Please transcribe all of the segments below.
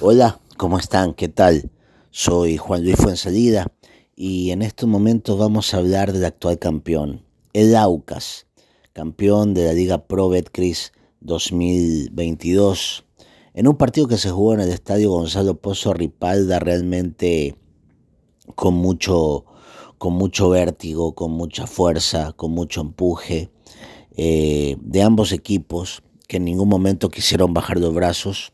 Hola, ¿cómo están? ¿Qué tal? Soy Juan Luis Fuensalida y en estos momentos vamos a hablar del actual campeón, el Aucas, campeón de la Liga Pro Betcris 2022, en un partido que se jugó en el Estadio Gonzalo Pozo Ripalda realmente con mucho, con mucho vértigo, con mucha fuerza, con mucho empuje eh, de ambos equipos que en ningún momento quisieron bajar los brazos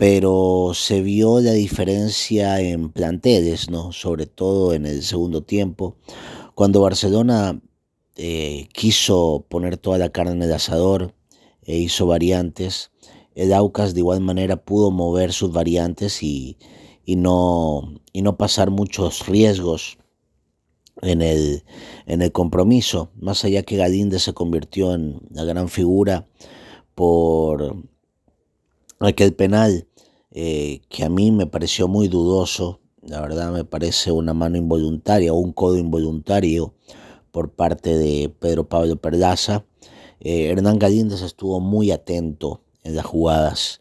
pero se vio la diferencia en planteles, ¿no? sobre todo en el segundo tiempo, cuando Barcelona eh, quiso poner toda la carne en el asador e hizo variantes, el Aucas de igual manera pudo mover sus variantes y, no, y no pasar muchos riesgos en el, en el compromiso, más allá que Galíndez se convirtió en la gran figura por aquel penal eh, que a mí me pareció muy dudoso, la verdad me parece una mano involuntaria o un codo involuntario por parte de Pedro Pablo Perlaza. Eh, Hernán Galíndez estuvo muy atento en las jugadas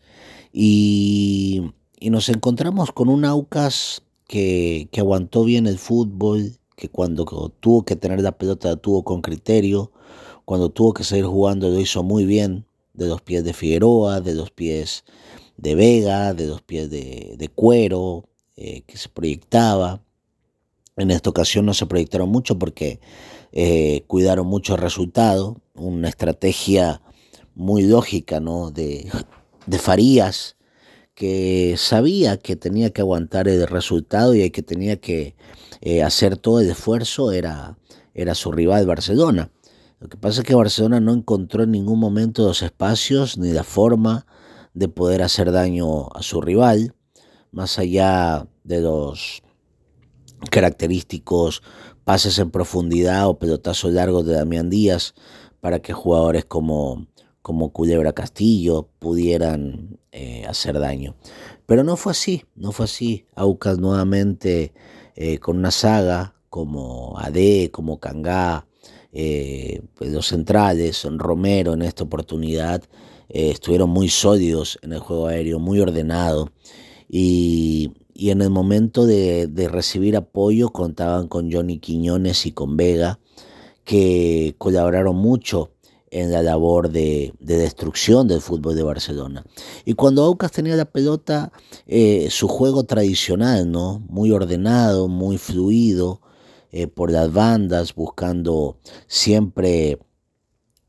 y, nos encontramos con un Aucas que, que aguantó bien el fútbol, que cuando tuvo que tener la pelota la tuvo con criterio, cuando tuvo que seguir jugando lo hizo muy bien, de los pies de Figueroa, de los pies de Vega, de dos pies de, cuero, eh, que se proyectaba. En esta ocasión no se proyectaron mucho porque eh, cuidaron mucho el resultado, una estrategia muy lógica ¿no? de, de Farías, que sabía que tenía que aguantar el resultado y que tenía que eh, hacer todo el esfuerzo era, era su rival Barcelona. Lo que pasa es que Barcelona no encontró en ningún momento los espacios ni la forma de poder hacer daño a su rival, más allá de los característicos pases en profundidad o pelotazos largos de Damián Díaz para que jugadores como, como Culebra Castillo pudieran eh, hacer daño. Pero no fue así, no fue así. Aucas nuevamente eh, con una saga como AD, como Cangá, eh, pues los centrales, Romero en esta oportunidad, eh, estuvieron muy sólidos en el juego aéreo, muy ordenado. Y, en el momento de, recibir apoyo contaban con Johnny Quiñones y con Vega, que colaboraron mucho en la labor de, destrucción del fútbol de Barcelona. Y cuando Aucas tenía la pelota, eh, su juego tradicional, ¿no? Muy ordenado, muy fluido, eh, por las bandas, buscando siempre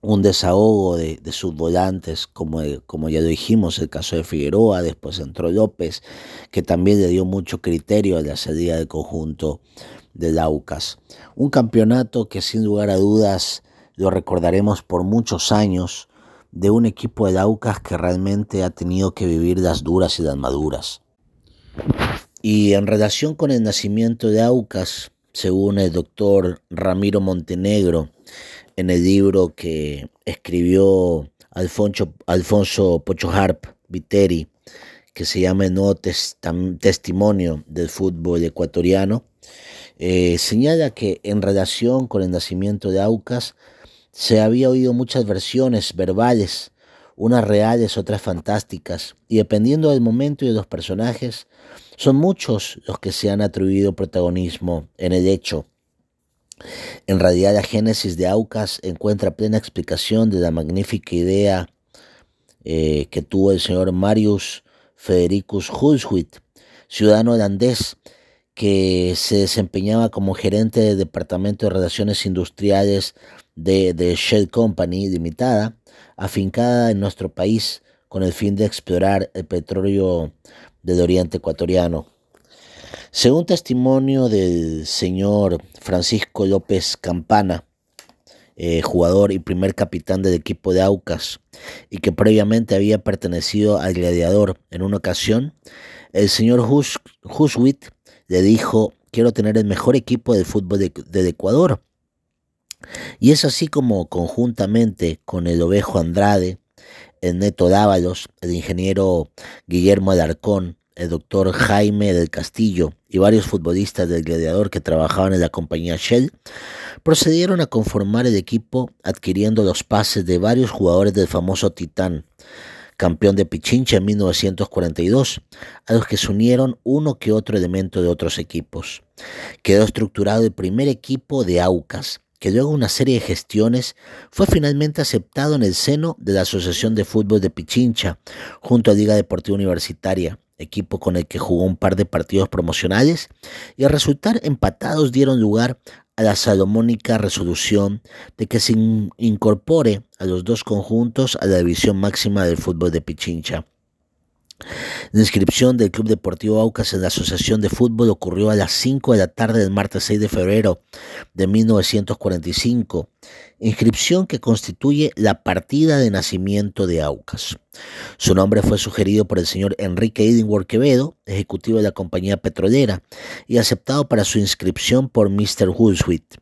un desahogo de, sus volantes, como, como ya dijimos, el caso de Figueroa, después entró López, que también le dio mucho criterio a la salida del conjunto del Aucas. Un campeonato que sin lugar a dudas lo recordaremos por muchos años, de un equipo de Aucas que realmente ha tenido que vivir las duras y las maduras. Y en relación con el nacimiento de Aucas, según el doctor Ramiro Montenegro, en el libro que escribió Alfonso, Alfonso Pocho Harp Viteri, que se llama El Nuevo Testimonio del Fútbol Ecuatoriano, eh, señala que en relación con el nacimiento de Aucas se había oído muchas versiones verbales, unas reales, otras fantásticas, y dependiendo del momento y de los personajes, son muchos los que se han atribuido protagonismo en el hecho en realidad la génesis de Aucas encuentra plena explicación de la magnífica idea eh, que tuvo el señor Marius Federicus Hulswit, ciudadano holandés que se desempeñaba como gerente del Departamento de Relaciones Industriales de, de Shell Company Limitada, afincada en nuestro país con el fin de explorar el petróleo del oriente ecuatoriano. Según testimonio del señor Francisco López Campana, eh, jugador y primer capitán del equipo de Aucas, y que previamente había pertenecido al Gladiador en una ocasión, el señor Huswit le dijo, quiero tener el mejor equipo de fútbol del Ecuador. Y es así como conjuntamente con el Ovejo Andrade, el Neto Dávalos, el ingeniero Guillermo Alarcón, el doctor Jaime del Castillo y varios futbolistas del Gladiador que trabajaban en la compañía Shell, procedieron a conformar el equipo adquiriendo los pases de varios jugadores del famoso Titán, campeón de Pichincha en 1942, a los que se unieron uno que otro elemento de otros equipos. Quedó estructurado el primer equipo de Aucas, que luego una serie de gestiones fue finalmente aceptado en el seno de la Asociación de Fútbol de Pichincha, junto a Liga Deportiva Universitaria, equipo con el que jugó un par de partidos promocionales, y al resultar empatados dieron lugar a la salomónica resolución de que se incorpore a los dos conjuntos a la división máxima del fútbol de Pichincha. La inscripción del Club Deportivo Aucas en la Asociación de Fútbol ocurrió a las 5 de la tarde del martes 6 de febrero de 1945, inscripción que constituye la partida de nacimiento de Aucas. Su nombre fue sugerido por el señor Enrique Edinburgh Quevedo, ejecutivo de la compañía petrolera, y aceptado para su inscripción por Mr. Woolswith.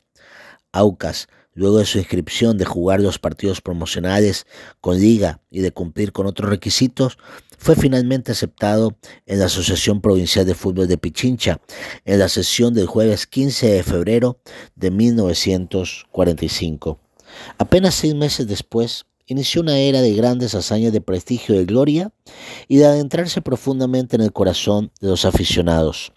Aucas Luego de su inscripción de jugar los partidos promocionales con liga y de cumplir con otros requisitos, fue finalmente aceptado en la Asociación Provincial de Fútbol de Pichincha en la sesión del jueves 15 de febrero de 1945. Apenas seis meses después, inició una era de grandes hazañas de prestigio y gloria y de adentrarse profundamente en el corazón de los aficionados.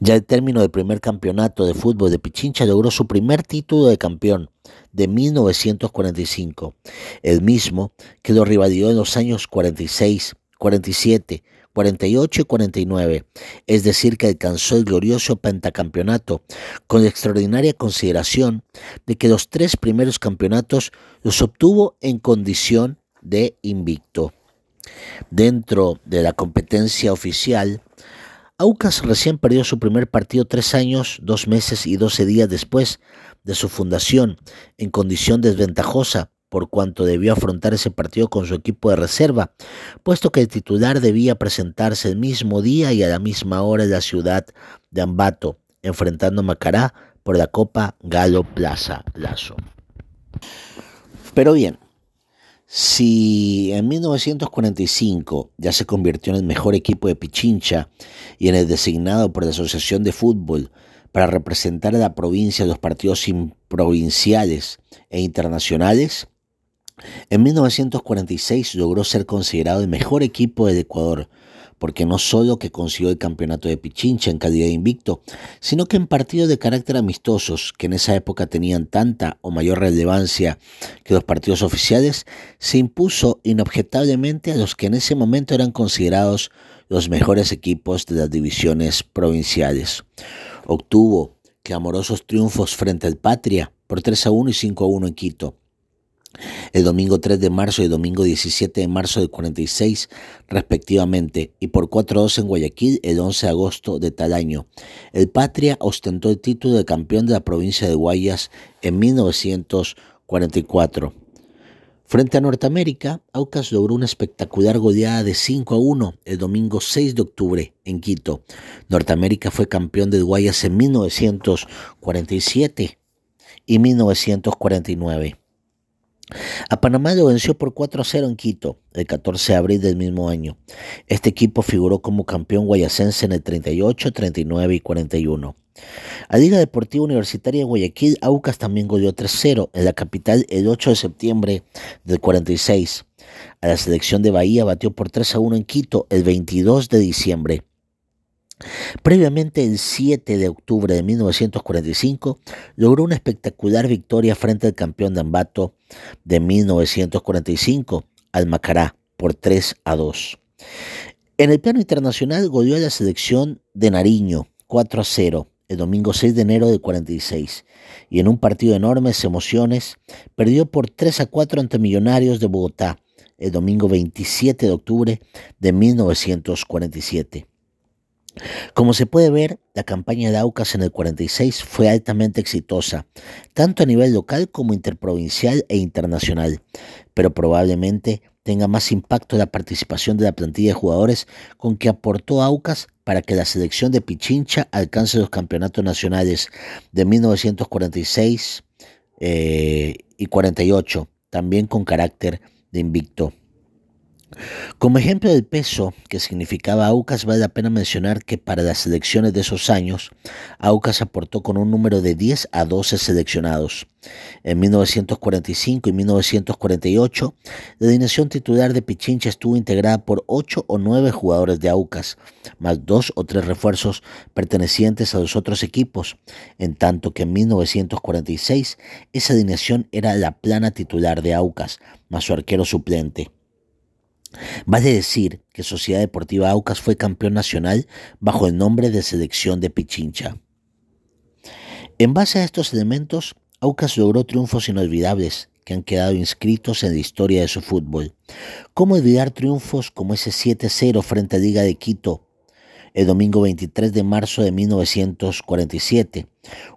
Ya al término del primer campeonato de fútbol de Pichincha logró su primer título de campeón de 1945, el mismo que lo rivalizó en los años 46, 47, 48 y 49, es decir, que alcanzó el glorioso pentacampeonato con la extraordinaria consideración de que los tres primeros campeonatos los obtuvo en condición de invicto. Dentro de la competencia oficial, Aucas recién perdió su primer partido tres años, dos meses y doce días después de su fundación, en condición desventajosa, por cuanto debió afrontar ese partido con su equipo de reserva, puesto que el titular debía presentarse el mismo día y a la misma hora en la ciudad de Ambato, enfrentando a Macará por la Copa Galo Plaza Lazo. Pero bien, si en 1945 ya se convirtió en el mejor equipo de Pichincha y en el designado por la Asociación de Fútbol para representar a la provincia en los partidos provinciales e internacionales, en 1946 logró ser considerado el mejor equipo del Ecuador porque no solo que consiguió el campeonato de Pichincha en calidad de invicto, sino que en partidos de carácter amistosos, que en esa época tenían tanta o mayor relevancia que los partidos oficiales, se impuso inobjetablemente a los que en ese momento eran considerados los mejores equipos de las divisiones provinciales. Obtuvo clamorosos triunfos frente al Patria por 3 a 1 y 5 a 1 en Quito el domingo 3 de marzo y domingo 17 de marzo del 46 respectivamente, y por 4-2 en Guayaquil el 11 de agosto de tal año. El Patria ostentó el título de campeón de la provincia de Guayas en 1944. Frente a Norteamérica, Aucas logró una espectacular goleada de 5 a 1 el domingo 6 de octubre en Quito. Norteamérica fue campeón de Guayas en 1947 y 1949. A Panamá lo venció por 4 a 0 en Quito el 14 de abril del mismo año. Este equipo figuró como campeón guayacense en el 38, 39 y 41. A Liga Deportiva Universitaria de Guayaquil, Aucas también goleó 3-0 en la capital el 8 de septiembre del 46. A la selección de Bahía batió por 3 a 1 en Quito el 22 de diciembre. Previamente, el 7 de octubre de 1945, logró una espectacular victoria frente al campeón de Ambato de 1945, al Macará, por 3 a 2. En el plano internacional, goleó a la selección de Nariño, 4 a 0, el domingo 6 de enero del 46, y en un partido de enormes emociones, perdió por 3 a 4 ante Millonarios de Bogotá, el domingo 27 de octubre de 1947. Como se puede ver, la campaña de Aucas en el 46 fue altamente exitosa, tanto a nivel local como interprovincial e internacional, pero probablemente tenga más impacto la participación de la plantilla de jugadores con que aportó Aucas para que la selección de Pichincha alcance los campeonatos nacionales de 1946 eh, y 48, también con carácter de invicto. Como ejemplo del peso que significaba Aucas, vale la pena mencionar que para las elecciones de esos años, Aucas aportó con un número de 10 a 12 seleccionados. En 1945 y 1948, la alineación titular de Pichincha estuvo integrada por 8 o 9 jugadores de Aucas, más 2 o 3 refuerzos pertenecientes a los otros equipos, en tanto que en 1946 esa alineación era la plana titular de Aucas, más su arquero suplente. Vale decir que Sociedad Deportiva Aucas fue campeón nacional bajo el nombre de Selección de Pichincha. En base a estos elementos, Aucas logró triunfos inolvidables que han quedado inscritos en la historia de su fútbol. ¿Cómo olvidar triunfos como ese 7-0 frente a Liga de Quito el domingo 23 de marzo de 1947,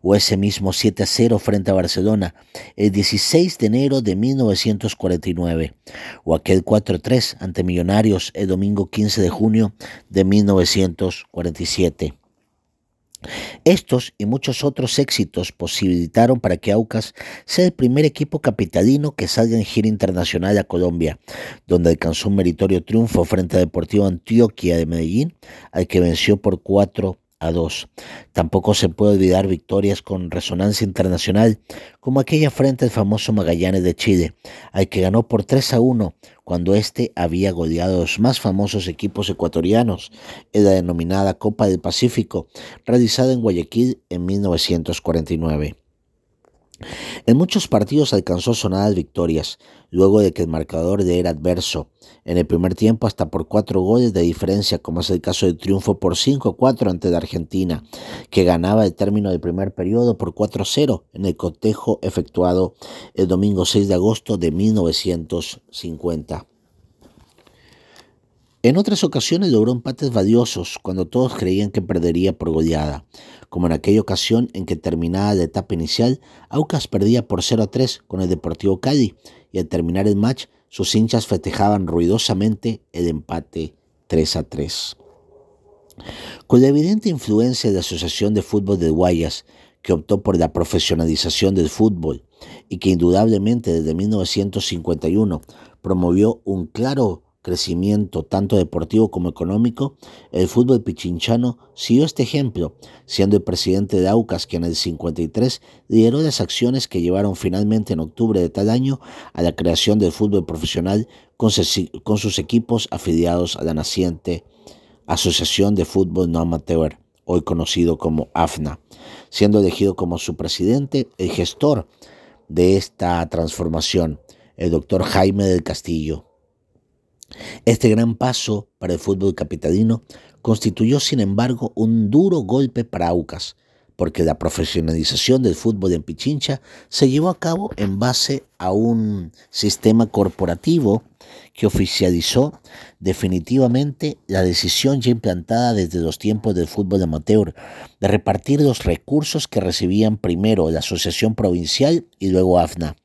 o ese mismo 7-0 frente a Barcelona el 16 de enero de 1949, o aquel 4-3 ante Millonarios el domingo 15 de junio de 1947. Estos y muchos otros éxitos posibilitaron para que Aucas sea el primer equipo capitalino que salga en gira internacional a Colombia, donde alcanzó un meritorio triunfo frente a Deportivo Antioquia de Medellín, al que venció por 4 a 2. Tampoco se puede olvidar victorias con resonancia internacional, como aquella frente al famoso Magallanes de Chile, al que ganó por 3 a 1 cuando éste había goleado a los más famosos equipos ecuatorianos en la denominada Copa del Pacífico, realizada en Guayaquil en 1949. En muchos partidos alcanzó sonadas victorias, luego de que el marcador le era adverso, en el primer tiempo hasta por cuatro goles de diferencia, como es el caso del triunfo por 5-4 ante Argentina, que ganaba el término del primer periodo por 4-0 en el cotejo efectuado el domingo 6 de agosto de 1950. En otras ocasiones logró empates valiosos cuando todos creían que perdería por goleada, como en aquella ocasión en que terminada la etapa inicial, Aucas perdía por 0 a 3 con el Deportivo Cali y al terminar el match sus hinchas festejaban ruidosamente el empate 3 a 3. Con la evidente influencia de la Asociación de Fútbol de Guayas, que optó por la profesionalización del fútbol y que indudablemente desde 1951 promovió un claro crecimiento tanto deportivo como económico, el fútbol pichinchano siguió este ejemplo, siendo el presidente de Aucas quien en el 53 lideró las acciones que llevaron finalmente en octubre de tal año a la creación del fútbol profesional con, sus equipos afiliados a la naciente Asociación de Fútbol No Amateur, hoy conocido como AFNA, siendo elegido como su presidente el gestor de esta transformación, el doctor Jaime del Castillo. Este gran paso para el fútbol capitalino constituyó, sin embargo, un duro golpe para Aucas, porque la profesionalización del fútbol en Pichincha se llevó a cabo en base a un sistema corporativo que oficializó definitivamente la decisión ya implantada desde los tiempos del fútbol amateur de repartir los recursos que recibían primero la Asociación Provincial y luego AFNA.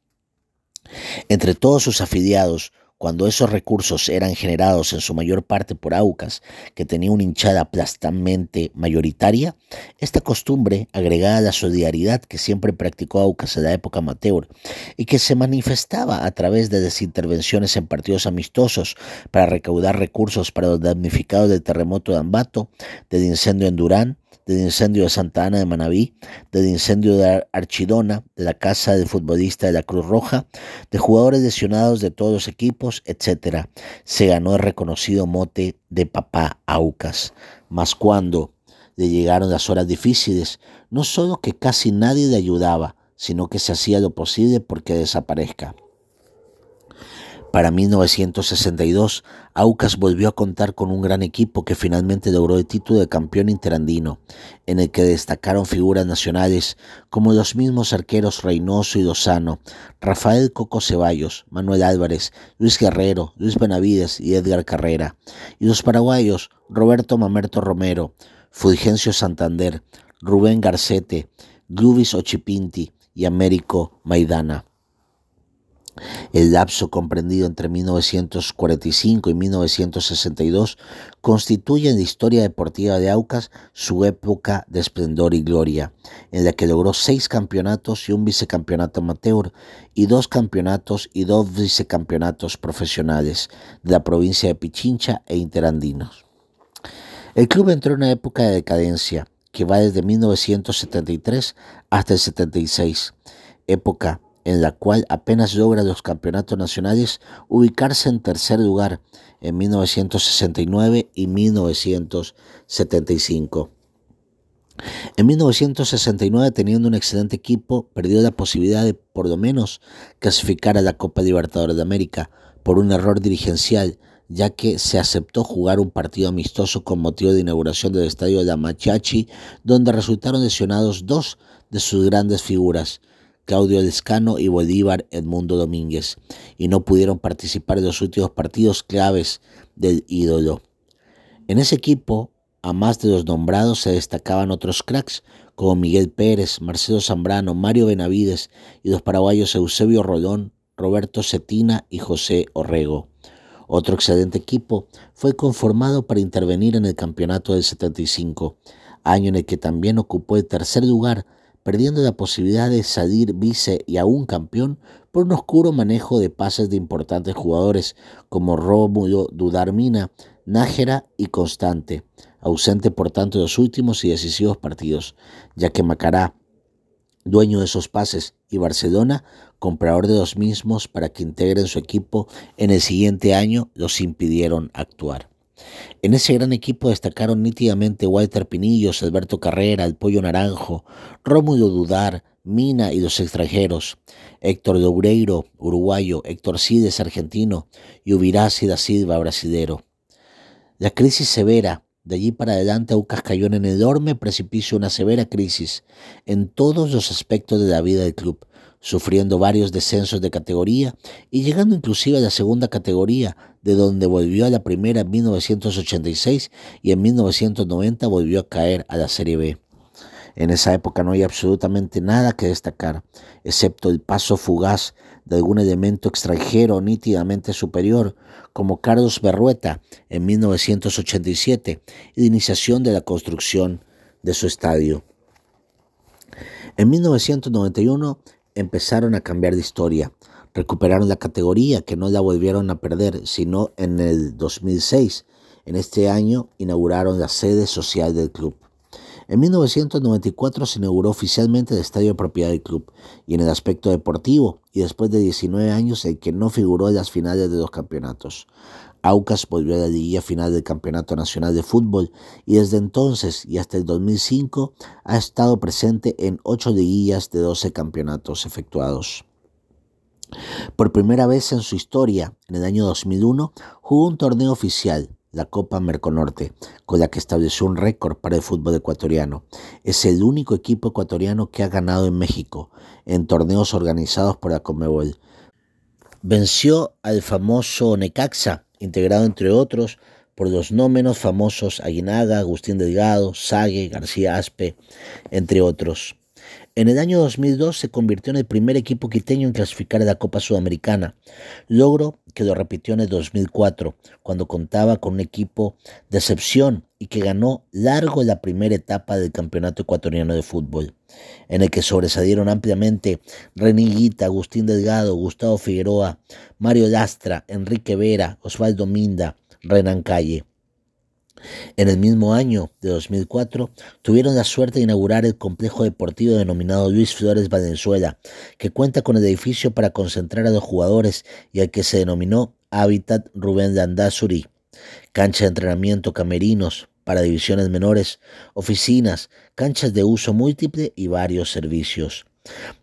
Entre todos sus afiliados, cuando esos recursos eran generados en su mayor parte por Aucas, que tenía una hinchada aplastamente mayoritaria, esta costumbre, agregada a la solidaridad que siempre practicó Aucas en la época amateur y que se manifestaba a través de las intervenciones en partidos amistosos para recaudar recursos para los damnificados del terremoto de Ambato, del incendio en Durán, del incendio de Santa Ana de Manabí, del incendio de Archidona, de la casa del futbolista de la Cruz Roja, de jugadores lesionados de todos los equipos, etc. Se ganó el reconocido mote de papá Aucas. Mas cuando le llegaron las horas difíciles, no solo que casi nadie le ayudaba, sino que se hacía lo posible porque desaparezca. Para 1962, Aucas volvió a contar con un gran equipo que finalmente logró el título de campeón interandino, en el que destacaron figuras nacionales como los mismos arqueros Reynoso y Lozano, Rafael Coco Ceballos, Manuel Álvarez, Luis Guerrero, Luis Benavides y Edgar Carrera, y los paraguayos Roberto Mamerto Romero, Fulgencio Santander, Rubén Garcete, Glubis Ochipinti y Américo Maidana. El lapso comprendido entre 1945 y 1962 constituye en la historia deportiva de Aucas su época de esplendor y gloria, en la que logró seis campeonatos y un vicecampeonato amateur y dos campeonatos y dos vicecampeonatos profesionales de la provincia de Pichincha e Interandinos. El club entró en una época de decadencia que va desde 1973 hasta el 76, época en la cual apenas logra los campeonatos nacionales ubicarse en tercer lugar en 1969 y 1975. En 1969, teniendo un excelente equipo, perdió la posibilidad de por lo menos clasificar a la Copa Libertadores de América por un error dirigencial, ya que se aceptó jugar un partido amistoso con motivo de inauguración del estadio de Machachi, donde resultaron lesionados dos de sus grandes figuras, Claudio Lescano y Bolívar Edmundo Domínguez, y no pudieron participar en los últimos partidos claves del ídolo. En ese equipo, a más de los nombrados, se destacaban otros cracks como Miguel Pérez, Marcelo Zambrano, Mario Benavides y los paraguayos Eusebio Rolón, Roberto Cetina y José Orrego. Otro excelente equipo fue conformado para intervenir en el campeonato del 75, año en el que también ocupó el tercer lugar perdiendo la posibilidad de salir vice y aún campeón por un oscuro manejo de pases de importantes jugadores como Rómulo Dudarmina, Nájera y Constante, ausente por tanto de los últimos y decisivos partidos, ya que Macará, dueño de esos pases, y Barcelona, comprador de los mismos para que integren su equipo en el siguiente año, los impidieron actuar. En ese gran equipo destacaron nítidamente Walter Pinillos, Alberto Carrera, el Pollo Naranjo, Rómulo Dudar, Mina y los extranjeros, Héctor Doureiro, uruguayo, Héctor Cides, argentino, y Ubirasi da Silva, brasilero. La crisis severa, de allí para adelante Aucas cayó en el enorme precipicio una severa crisis en todos los aspectos de la vida del club, sufriendo varios descensos de categoría y llegando inclusive a la segunda categoría, de donde volvió a la primera en 1986 y en 1990 volvió a caer a la Serie B. En esa época no hay absolutamente nada que destacar, excepto el paso fugaz de algún elemento extranjero nítidamente superior, como Carlos Berrueta en 1987 y la iniciación de la construcción de su estadio. En 1991 empezaron a cambiar de historia. Recuperaron la categoría que no la volvieron a perder, sino en el 2006. En este año inauguraron la sede social del club. En 1994 se inauguró oficialmente el estadio de propiedad del club y en el aspecto deportivo, y después de 19 años el que no figuró en las finales de los campeonatos. Aucas volvió a la liguilla final del Campeonato Nacional de Fútbol y desde entonces y hasta el 2005 ha estado presente en ocho liguillas de 12 campeonatos efectuados. Por primera vez en su historia, en el año 2001, jugó un torneo oficial, la Copa Merconorte, con la que estableció un récord para el fútbol ecuatoriano. Es el único equipo ecuatoriano que ha ganado en México, en torneos organizados por la Comebol. Venció al famoso Necaxa integrado entre otros por los no menos famosos Aguinaga, Agustín Delgado, Sague, García Aspe, entre otros. En el año 2002 se convirtió en el primer equipo quiteño en clasificar a la Copa Sudamericana, logro que lo repitió en el 2004, cuando contaba con un equipo de excepción y que ganó largo la primera etapa del Campeonato Ecuatoriano de Fútbol, en el que sobresalieron ampliamente René Agustín Delgado, Gustavo Figueroa, Mario Lastra, Enrique Vera, Osvaldo Minda, Renan Calle. En el mismo año de 2004 tuvieron la suerte de inaugurar el complejo deportivo denominado Luis Flores Valenzuela, que cuenta con el edificio para concentrar a los jugadores y al que se denominó Hábitat Rubén Landazuri, cancha de entrenamiento, camerinos para divisiones menores, oficinas, canchas de uso múltiple y varios servicios.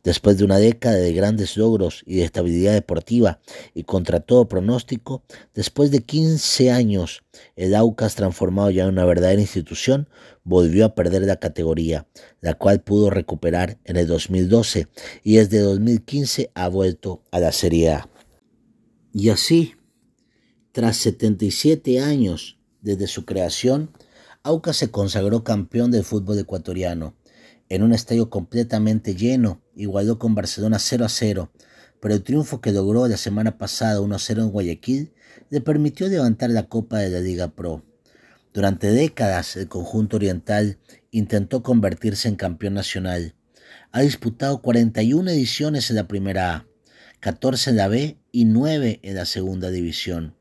Después de una década de grandes logros y de estabilidad deportiva y contra todo pronóstico, después de 15 años, el Aucas, transformado ya en una verdadera institución, volvió a perder la categoría, la cual pudo recuperar en el 2012 y desde 2015 ha vuelto a la Serie A. Y así, tras 77 años desde su creación, Aucas se consagró campeón del fútbol ecuatoriano en un estadio completamente lleno, igualó con Barcelona 0 a 0, pero el triunfo que logró la semana pasada 1-0 en Guayaquil le permitió levantar la Copa de la Liga Pro. Durante décadas el conjunto oriental intentó convertirse en campeón nacional. Ha disputado 41 ediciones en la primera A, 14 en la B y 9 en la segunda división.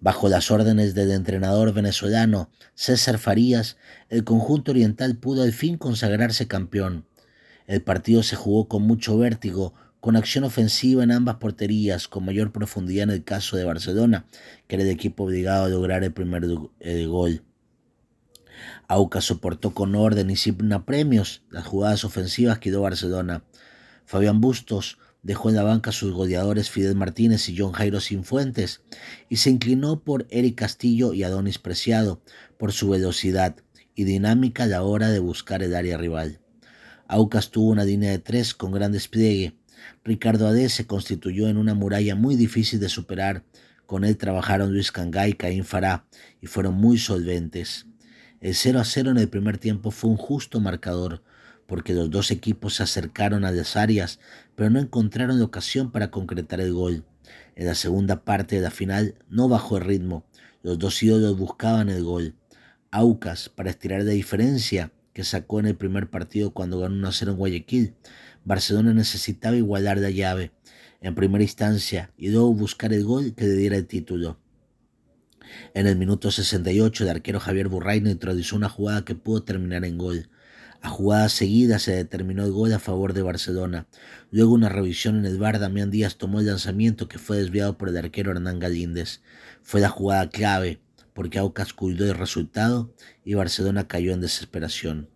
Bajo las órdenes del entrenador venezolano César Farías, el conjunto oriental pudo al fin consagrarse campeón. El partido se jugó con mucho vértigo, con acción ofensiva en ambas porterías, con mayor profundidad en el caso de Barcelona, que era el equipo obligado a lograr el primer gol. Aucas soportó con orden y sin premios las jugadas ofensivas que dio Barcelona. Fabián Bustos dejó en la banca sus goleadores Fidel Martínez y John Jairo Sinfuentes y se inclinó por Eric Castillo y Adonis Preciado por su velocidad y dinámica a la hora de buscar el área rival. Aucas tuvo una línea de tres con gran despliegue. Ricardo Ade se constituyó en una muralla muy difícil de superar. Con él trabajaron Luis Cangay y Caín Fará y fueron muy solventes. El 0 a 0 en el primer tiempo fue un justo marcador, porque los dos equipos se acercaron a las áreas, pero no encontraron ocasión para concretar el gol. En la segunda parte de la final no bajó el ritmo, los dos ídolos buscaban el gol. Aucas, para estirar la diferencia que sacó en el primer partido cuando ganó 1 0 en Guayaquil, Barcelona necesitaba igualar la llave en primera instancia y luego buscar el gol que le diera el título. En el minuto 68 el arquero Javier Burraino introdujo una jugada que pudo terminar en gol. A jugada seguida se determinó el gol a favor de Barcelona. Luego una revisión en el bar, Damián Díaz tomó el lanzamiento que fue desviado por el arquero Hernán Galíndez. Fue la jugada clave, porque Aucas cuidó el resultado y Barcelona cayó en desesperación.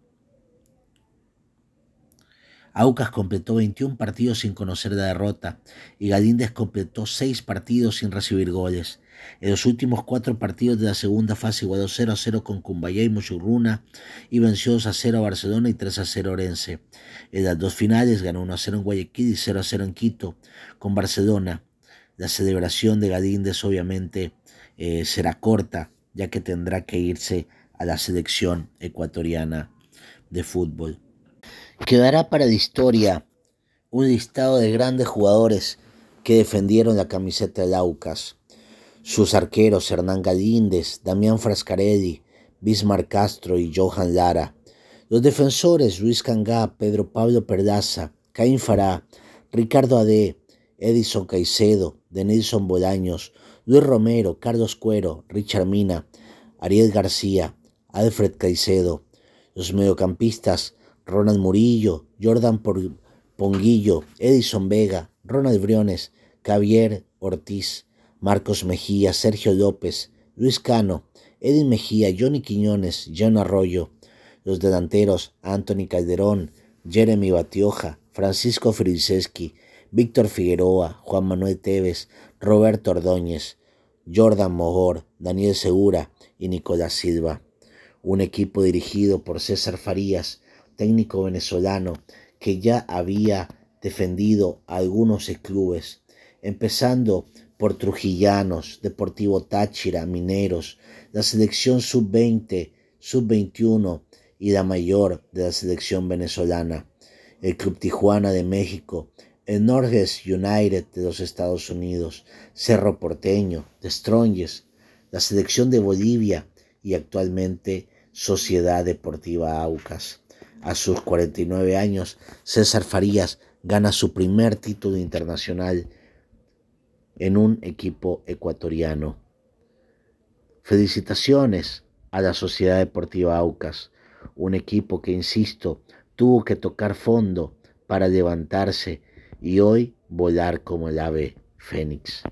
Aucas completó 21 partidos sin conocer la derrota y Galíndez completó 6 partidos sin recibir goles. En los últimos cuatro partidos de la segunda fase igualó 0 a 0 con Cumbayá y Mochurruna y venció 2 a 0 a Barcelona y 3 a 0 a Orense. En las dos finales ganó 1 a 0 en Guayaquil y 0 a 0 en Quito con Barcelona. La celebración de Galíndez obviamente eh, será corta ya que tendrá que irse a la selección ecuatoriana de fútbol. Quedará para la historia un listado de grandes jugadores que defendieron la camiseta de Aucas. Sus arqueros Hernán Galíndez, Damián Frascarelli, Bismar Castro y Johan Lara. Los defensores Luis Cangá, Pedro Pablo Perdaza, Caín Fará, Ricardo Ade, Edison Caicedo, Denilson Bolaños, Luis Romero, Carlos Cuero, Richard Mina, Ariel García, Alfred Caicedo. Los mediocampistas Ronald Murillo, Jordan Ponguillo, Edison Vega, Ronald Briones, Javier Ortiz, Marcos Mejía, Sergio López, Luis Cano, Edwin Mejía, Johnny Quiñones, John Arroyo. Los delanteros Anthony Calderón, Jeremy Batioja, Francisco Friseski, Víctor Figueroa, Juan Manuel Tevez, Roberto Ordóñez, Jordan Mogor, Daniel Segura y Nicolás Silva. Un equipo dirigido por César Farías, técnico venezolano que ya había defendido a algunos clubes, empezando por Trujillanos, Deportivo Táchira, Mineros, la selección sub-20, sub-21 y la mayor de la selección venezolana, el Club Tijuana de México, el Norges United de los Estados Unidos, Cerro Porteño, de Strongest, la selección de Bolivia y actualmente Sociedad Deportiva Aucas. A sus 49 años, César Farías gana su primer título internacional en un equipo ecuatoriano. Felicitaciones a la Sociedad Deportiva Aucas, un equipo que, insisto, tuvo que tocar fondo para levantarse y hoy volar como el ave fénix.